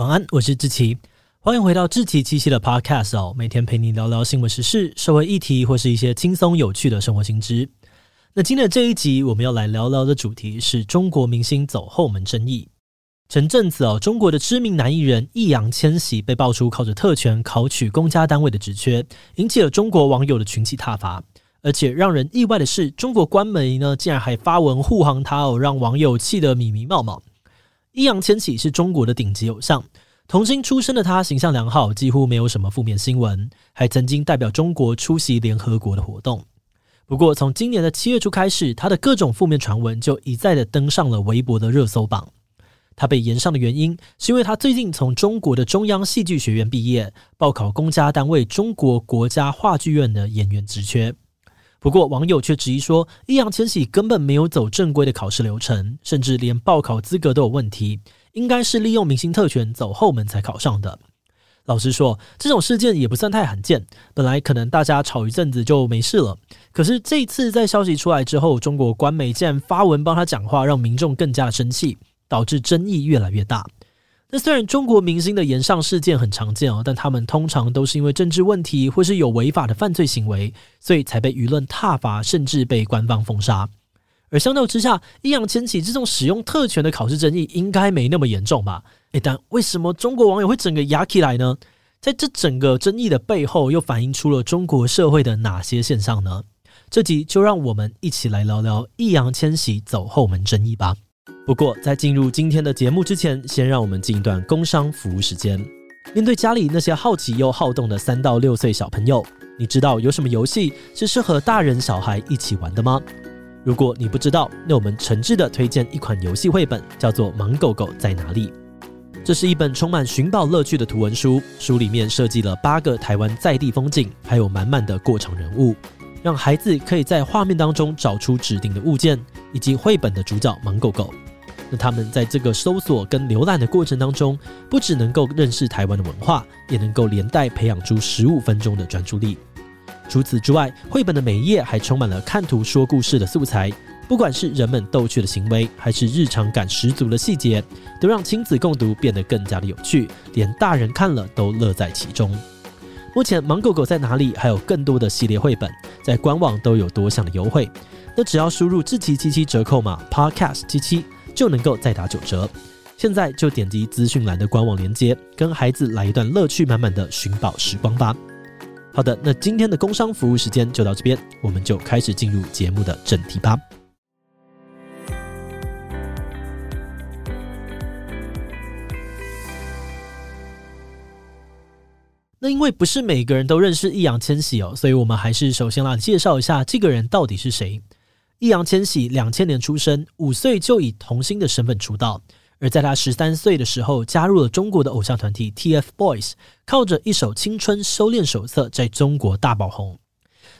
晚安，我是志奇，欢迎回到志奇七夕的 Podcast 哦，每天陪你聊聊新闻时事、社会议题或是一些轻松有趣的生活新知。那今天的这一集，我们要来聊聊的主题是中国明星走后门争议。前阵子哦，中国的知名男艺人易烊千玺被爆出靠着特权考取公家单位的职缺，引起了中国网友的群起挞伐。而且让人意外的是，中国官媒呢竟然还发文护航他哦，让网友气得迷迷茫茫。易烊千玺是中国的顶级偶像，童星出身的他形象良好，几乎没有什么负面新闻，还曾经代表中国出席联合国的活动。不过，从今年的七月初开始，他的各种负面传闻就一再的登上了微博的热搜榜。他被延上的原因，是因为他最近从中国的中央戏剧学院毕业，报考公家单位中国国家话剧院的演员职缺。不过，网友却质疑说，易烊千玺根本没有走正规的考试流程，甚至连报考资格都有问题，应该是利用明星特权走后门才考上的。老实说，这种事件也不算太罕见，本来可能大家吵一阵子就没事了。可是这次在消息出来之后，中国官媒竟然发文帮他讲话，让民众更加生气，导致争议越来越大。那虽然中国明星的炎上事件很常见哦，但他们通常都是因为政治问题或是有违法的犯罪行为，所以才被舆论挞伐，甚至被官方封杀。而相较之下，易烊千玺这种使用特权的考试争议应该没那么严重吧？诶，但为什么中国网友会整个压起来呢？在这整个争议的背后，又反映出了中国社会的哪些现象呢？这集就让我们一起来聊聊易烊千玺走后门争议吧。不过，在进入今天的节目之前，先让我们进一段工商服务时间。面对家里那些好奇又好动的三到六岁小朋友，你知道有什么游戏是适合大人小孩一起玩的吗？如果你不知道，那我们诚挚的推荐一款游戏绘本，叫做《盲狗狗在哪里》。这是一本充满寻宝乐趣的图文书，书里面设计了八个台湾在地风景，还有满满的过场人物，让孩子可以在画面当中找出指定的物件，以及绘本的主角盲狗狗。那他们在这个搜索跟浏览的过程当中，不只能够认识台湾的文化，也能够连带培养出十五分钟的专注力。除此之外，绘本的每一页还充满了看图说故事的素材，不管是人们逗趣的行为，还是日常感十足的细节，都让亲子共读变得更加的有趣，连大人看了都乐在其中。目前，盲狗狗在哪里？还有更多的系列绘本，在官网都有多项的优惠。那只要输入智奇七七折扣码 Podcast 七七。就能够再打九折。现在就点击资讯栏的官网链接，跟孩子来一段乐趣满满的寻宝时光吧。好的，那今天的工商服务时间就到这边，我们就开始进入节目的正题吧。那因为不是每个人都认识易烊千玺哦，所以我们还是首先来介绍一下这个人到底是谁。易烊千玺两千年出生，五岁就以童星的身份出道。而在他十三岁的时候，加入了中国的偶像团体 TFBOYS，靠着一首《青春修炼手册》在中国大爆红。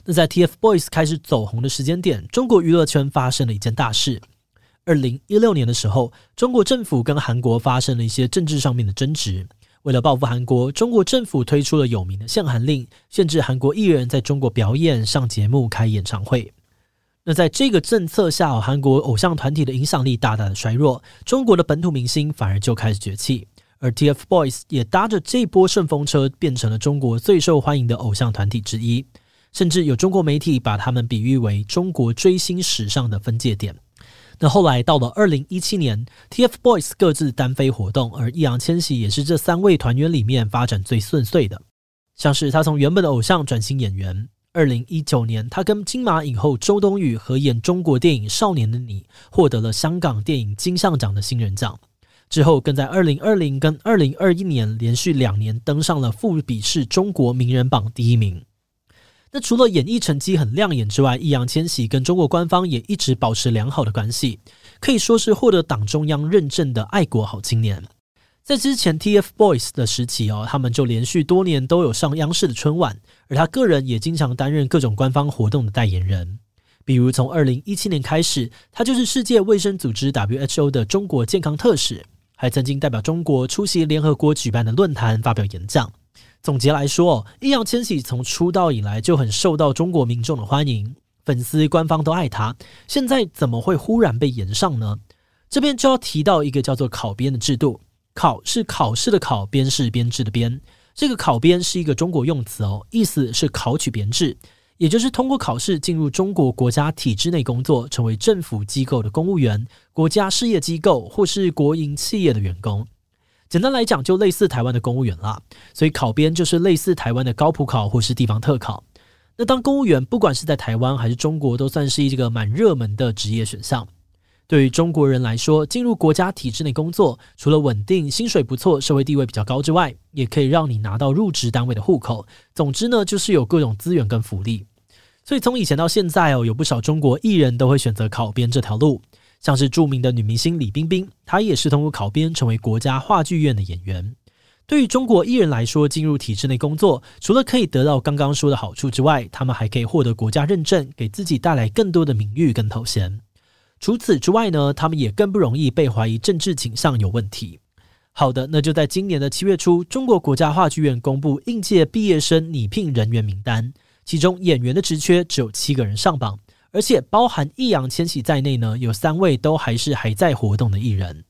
那在 TFBOYS 开始走红的时间点，中国娱乐圈发生了一件大事。二零一六年的时候，中国政府跟韩国发生了一些政治上面的争执。为了报复韩国，中国政府推出了有名的限韩令，限制韩国艺人在中国表演、上节目、开演唱会。那在这个政策下，韩国偶像团体的影响力大大的衰弱，中国的本土明星反而就开始崛起，而 TFBOYS 也搭着这波顺风车，变成了中国最受欢迎的偶像团体之一，甚至有中国媒体把他们比喻为中国追星史上的分界点。那后来到了二零一七年，TFBOYS 各自单飞活动，而易烊千玺也是这三位团员里面发展最顺遂的，像是他从原本的偶像转型演员。二零一九年，他跟金马影后周冬雨合演中国电影《少年的你》，获得了香港电影金像奖的新人奖。之后，更在二零二零跟二零二一年连续两年登上了富比士中国名人榜第一名。那除了演艺成绩很亮眼之外，易烊千玺跟中国官方也一直保持良好的关系，可以说是获得党中央认证的爱国好青年。在之前 TFBOYS 的时期哦，他们就连续多年都有上央视的春晚，而他个人也经常担任各种官方活动的代言人。比如从二零一七年开始，他就是世界卫生组织 WHO 的中国健康特使，还曾经代表中国出席联合国举办的论坛发表演讲。总结来说，易烊千玺从出道以来就很受到中国民众的欢迎，粉丝官方都爱他，现在怎么会忽然被延上呢？这边就要提到一个叫做考编的制度。考是考试的考，编是编制的编。这个考编是一个中国用词哦，意思是考取编制，也就是通过考试进入中国国家体制内工作，成为政府机构的公务员、国家事业机构或是国营企业的员工。简单来讲，就类似台湾的公务员啦。所以考编就是类似台湾的高普考或是地方特考。那当公务员，不管是在台湾还是中国，都算是一个蛮热门的职业选项。对于中国人来说，进入国家体制内工作，除了稳定、薪水不错、社会地位比较高之外，也可以让你拿到入职单位的户口。总之呢，就是有各种资源跟福利。所以从以前到现在哦，有不少中国艺人都会选择考编这条路。像是著名的女明星李冰冰，她也是通过考编成为国家话剧院的演员。对于中国艺人来说，进入体制内工作，除了可以得到刚刚说的好处之外，他们还可以获得国家认证，给自己带来更多的名誉跟头衔。除此之外呢，他们也更不容易被怀疑政治倾向有问题。好的，那就在今年的七月初，中国国家话剧院公布应届毕业生拟聘人员名单，其中演员的职缺只有七个人上榜，而且包含易烊千玺在内呢，有三位都还是还在活动的艺人。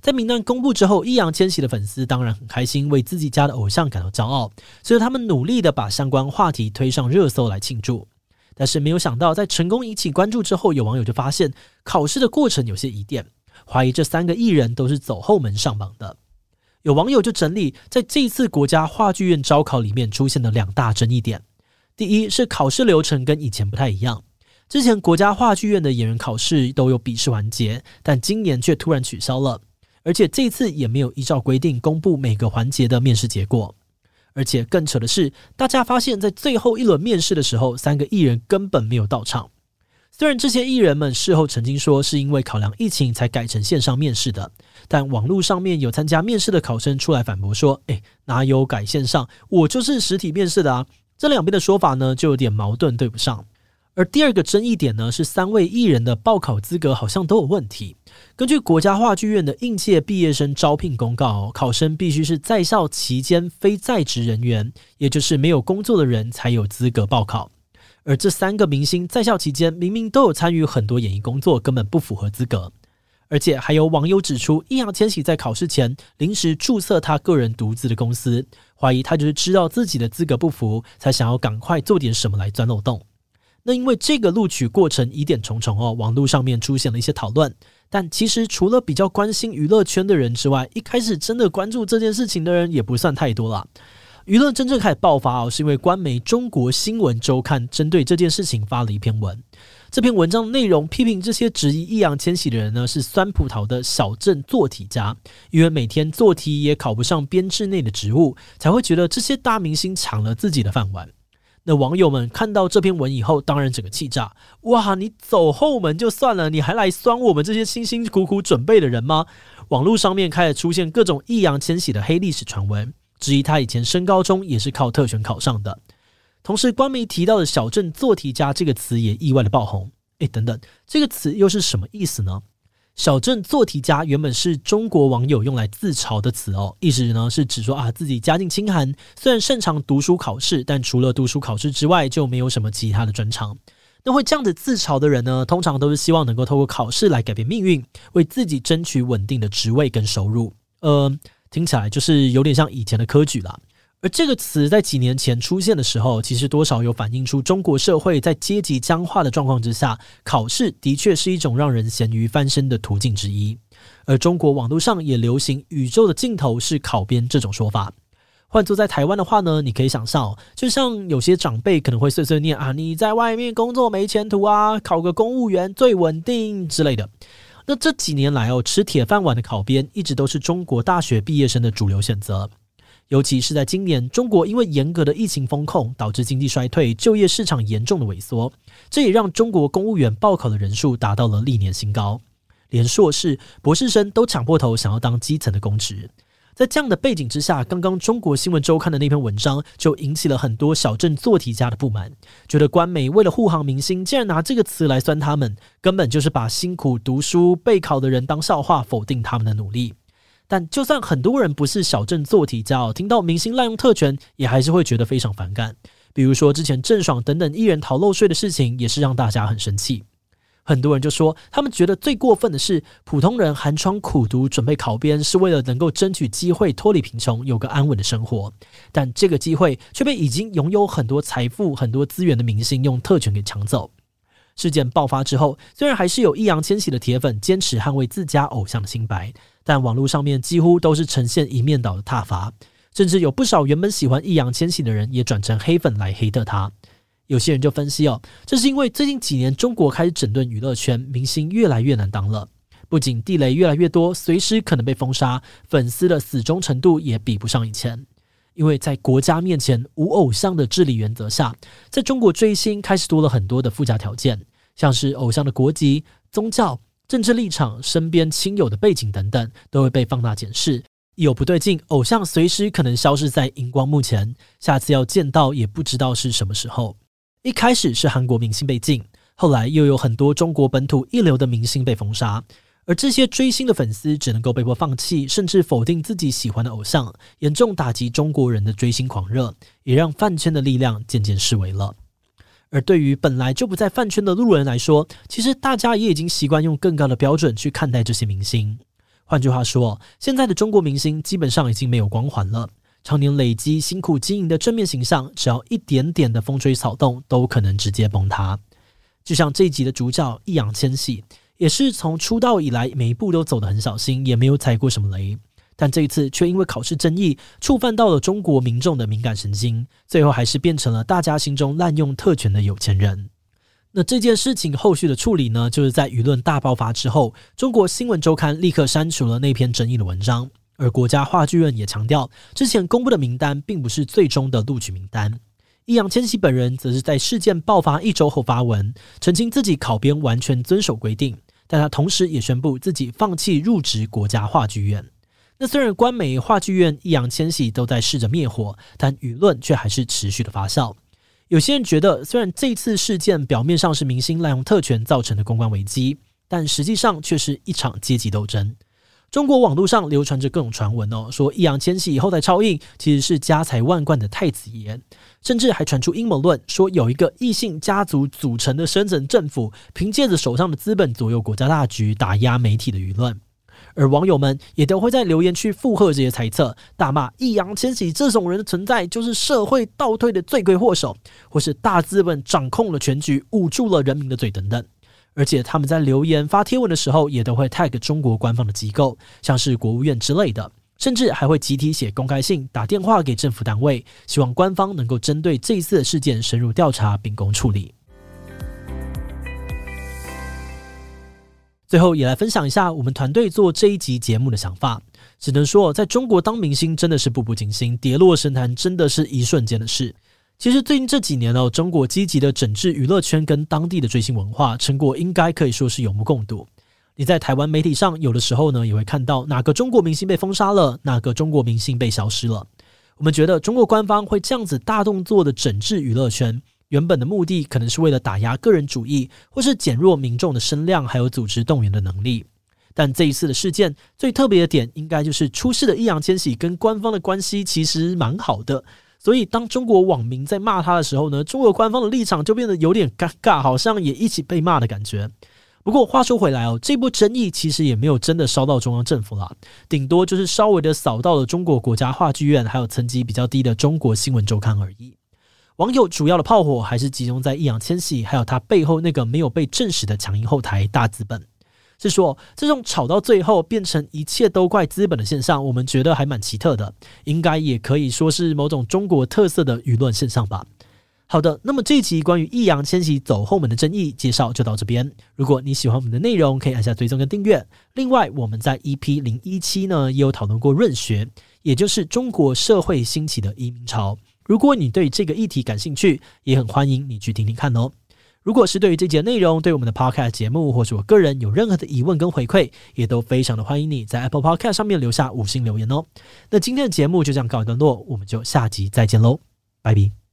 在名单公布之后，易烊千玺的粉丝当然很开心，为自己家的偶像感到骄傲，所以他们努力的把相关话题推上热搜来庆祝。但是没有想到，在成功引起关注之后，有网友就发现考试的过程有些疑点，怀疑这三个艺人都是走后门上榜的。有网友就整理在这次国家话剧院招考里面出现的两大争议点：第一是考试流程跟以前不太一样，之前国家话剧院的演员考试都有笔试环节，但今年却突然取消了，而且这次也没有依照规定公布每个环节的面试结果。而且更扯的是，大家发现，在最后一轮面试的时候，三个艺人根本没有到场。虽然这些艺人们事后曾经说是因为考量疫情才改成线上面试的，但网络上面有参加面试的考生出来反驳说：“诶，哪有改线上？我就是实体面试的啊！”这两边的说法呢，就有点矛盾，对不上。而第二个争议点呢，是三位艺人的报考资格好像都有问题。根据国家话剧院的应届毕业生招聘公告，考生必须是在校期间非在职人员，也就是没有工作的人才有资格报考。而这三个明星在校期间明明都有参与很多演艺工作，根本不符合资格。而且还有网友指出，易烊千玺在考试前临时注册他个人独资的公司，怀疑他就是知道自己的资格不符，才想要赶快做点什么来钻漏洞。那因为这个录取过程疑点重重哦，网络上面出现了一些讨论。但其实除了比较关心娱乐圈的人之外，一开始真的关注这件事情的人也不算太多啦。舆论真正开始爆发哦，是因为官媒《中国新闻周刊》针对这件事情发了一篇文。这篇文章内容批评这些质疑易烊千玺的人呢，是酸葡萄的小镇做题家，因为每天做题也考不上编制内的职务，才会觉得这些大明星抢了自己的饭碗。那网友们看到这篇文以后，当然整个气炸！哇，你走后门就算了，你还来酸我们这些辛辛苦苦准备的人吗？网络上面开始出现各种易烊千玺的黑历史传闻，质疑他以前升高中也是靠特权考上的。同时，官媒提到的“小镇做题家”这个词也意外的爆红。诶，等等，这个词又是什么意思呢？小镇做题家原本是中国网友用来自嘲的词哦，意思呢是指说啊自己家境清寒，虽然擅长读书考试，但除了读书考试之外就没有什么其他的专长。那会这样子自嘲的人呢，通常都是希望能够透过考试来改变命运，为自己争取稳定的职位跟收入。呃，听起来就是有点像以前的科举啦。而这个词在几年前出现的时候，其实多少有反映出中国社会在阶级僵化的状况之下，考试的确是一种让人咸鱼翻身的途径之一。而中国网络上也流行“宇宙的尽头是考编”这种说法。换作在台湾的话呢，你可以想象，就像有些长辈可能会碎碎念啊，你在外面工作没前途啊，考个公务员最稳定之类的。那这几年来哦，吃铁饭碗的考编一直都是中国大学毕业生的主流选择。尤其是在今年，中国因为严格的疫情风控，导致经济衰退，就业市场严重的萎缩，这也让中国公务员报考的人数达到了历年新高，连硕士、博士生都抢破头想要当基层的公职。在这样的背景之下，刚刚中国新闻周刊的那篇文章就引起了很多小镇做题家的不满，觉得官媒为了护航明星，竟然拿这个词来酸他们，根本就是把辛苦读书备考的人当笑话，否定他们的努力。但就算很多人不是小镇做题家哦，听到明星滥用特权，也还是会觉得非常反感。比如说之前郑爽等等艺人逃漏税的事情，也是让大家很生气。很多人就说，他们觉得最过分的是，普通人寒窗苦读准备考编，是为了能够争取机会脱离贫穷，有个安稳的生活。但这个机会却被已经拥有很多财富、很多资源的明星用特权给抢走。事件爆发之后，虽然还是有易烊千玺的铁粉坚持捍卫自家偶像的清白，但网络上面几乎都是呈现一面倒的挞伐，甚至有不少原本喜欢易烊千玺的人也转成黑粉来黑特他。有些人就分析哦，这是因为最近几年中国开始整顿娱乐圈，明星越来越难当了。不仅地雷越来越多，随时可能被封杀，粉丝的死忠程度也比不上以前。因为在国家面前无偶像的治理原则下，在中国追星开始多了很多的附加条件，像是偶像的国籍、宗教、政治立场、身边亲友的背景等等，都会被放大检视。有不对劲，偶像随时可能消失在荧光幕前，下次要见到也不知道是什么时候。一开始是韩国明星被禁，后来又有很多中国本土一流的明星被封杀，而这些追星的粉丝只能够被迫放弃，甚至否定自己喜欢的偶像，严重打击中国人的追星狂热，也让饭圈的力量渐渐式微了。而对于本来就不在饭圈的路人来说，其实大家也已经习惯用更高的标准去看待这些明星。换句话说，现在的中国明星基本上已经没有光环了。常年累积、辛苦经营的正面形象，只要一点点的风吹草动，都可能直接崩塌。就像这一集的主角易烊千玺，也是从出道以来每一步都走得很小心，也没有踩过什么雷，但这一次却因为考试争议，触犯到了中国民众的敏感神经，最后还是变成了大家心中滥用特权的有钱人。那这件事情后续的处理呢？就是在舆论大爆发之后，中国新闻周刊立刻删除了那篇争议的文章。而国家话剧院也强调，之前公布的名单并不是最终的录取名单。易烊千玺本人则是在事件爆发一周后发文，澄清自己考编完全遵守规定，但他同时也宣布自己放弃入职国家话剧院。那虽然官媒、话剧院、易烊千玺都在试着灭火，但舆论却还是持续的发酵。有些人觉得，虽然这次事件表面上是明星滥用特权造成的公关危机，但实际上却是一场阶级斗争。中国网络上流传着各种传闻哦，说易烊千玺以后代超印其实是家财万贯的太子爷，甚至还传出阴谋论，说有一个异姓家族组成的深层政府，凭借着手上的资本左右国家大局，打压媒体的舆论。而网友们也都会在留言区附和这些猜测，大骂易烊千玺这种人的存在就是社会倒退的罪魁祸首，或是大资本掌控了全局，捂住了人民的嘴等等。而且他们在留言发贴文的时候，也都会 tag 中国官方的机构，像是国务院之类的，甚至还会集体写公开信、打电话给政府单位，希望官方能够针对这一次的事件深入调查，秉公处理。最后也来分享一下我们团队做这一集节目的想法。只能说，在中国当明星真的是步步惊心，跌落神坛真的是一瞬间的事。其实最近这几年哦，中国积极的整治娱乐圈跟当地的追星文化，成果应该可以说是有目共睹。你在台湾媒体上有的时候呢，也会看到哪个中国明星被封杀了，哪个中国明星被消失了。我们觉得中国官方会这样子大动作的整治娱乐圈，原本的目的可能是为了打压个人主义，或是减弱民众的声量，还有组织动员的能力。但这一次的事件最特别的点，应该就是出事的易烊千玺跟官方的关系其实蛮好的。所以，当中国网民在骂他的时候呢，中国官方的立场就变得有点尴尬，好像也一起被骂的感觉。不过话说回来哦，这波争议其实也没有真的烧到中央政府啦，顶多就是稍微的扫到了中国国家话剧院，还有层级比较低的中国新闻周刊而已。网友主要的炮火还是集中在易烊千玺，还有他背后那个没有被证实的强硬后台大资本。是说，这种吵到最后变成一切都怪资本的现象，我们觉得还蛮奇特的，应该也可以说是某种中国特色的舆论现象吧。好的，那么这一集关于易烊千玺走后门的争议介绍就到这边。如果你喜欢我们的内容，可以按下追踪跟订阅。另外，我们在 EP 零一七呢也有讨论过润学，也就是中国社会兴起的移民潮。如果你对这个议题感兴趣，也很欢迎你去听听看哦。如果是对于这节内容，对我们的 Podcast 节目，或是我个人有任何的疑问跟回馈，也都非常的欢迎你在 Apple Podcast 上面留下五星留言哦。那今天的节目就这样告一段落，我们就下集再见喽，拜拜。